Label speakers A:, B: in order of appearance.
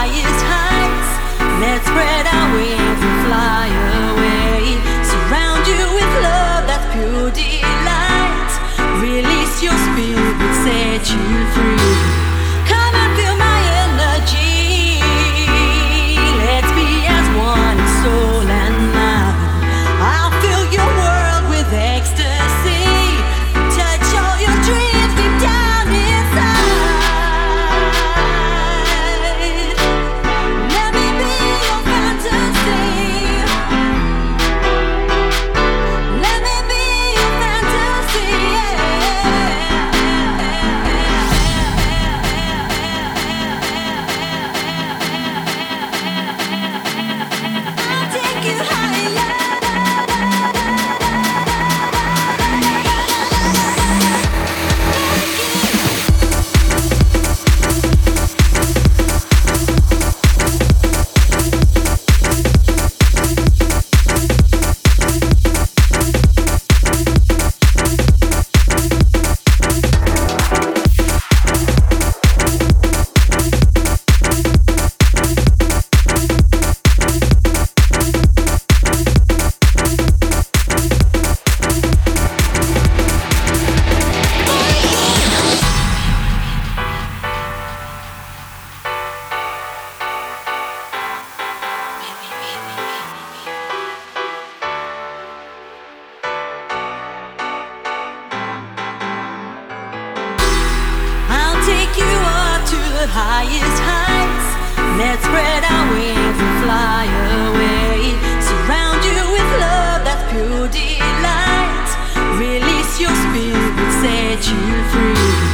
A: highest heights. Let's pray. the highest heights. Let's spread our wings and fly away. Surround you with love that's pure delight. Release your spirit, set you free.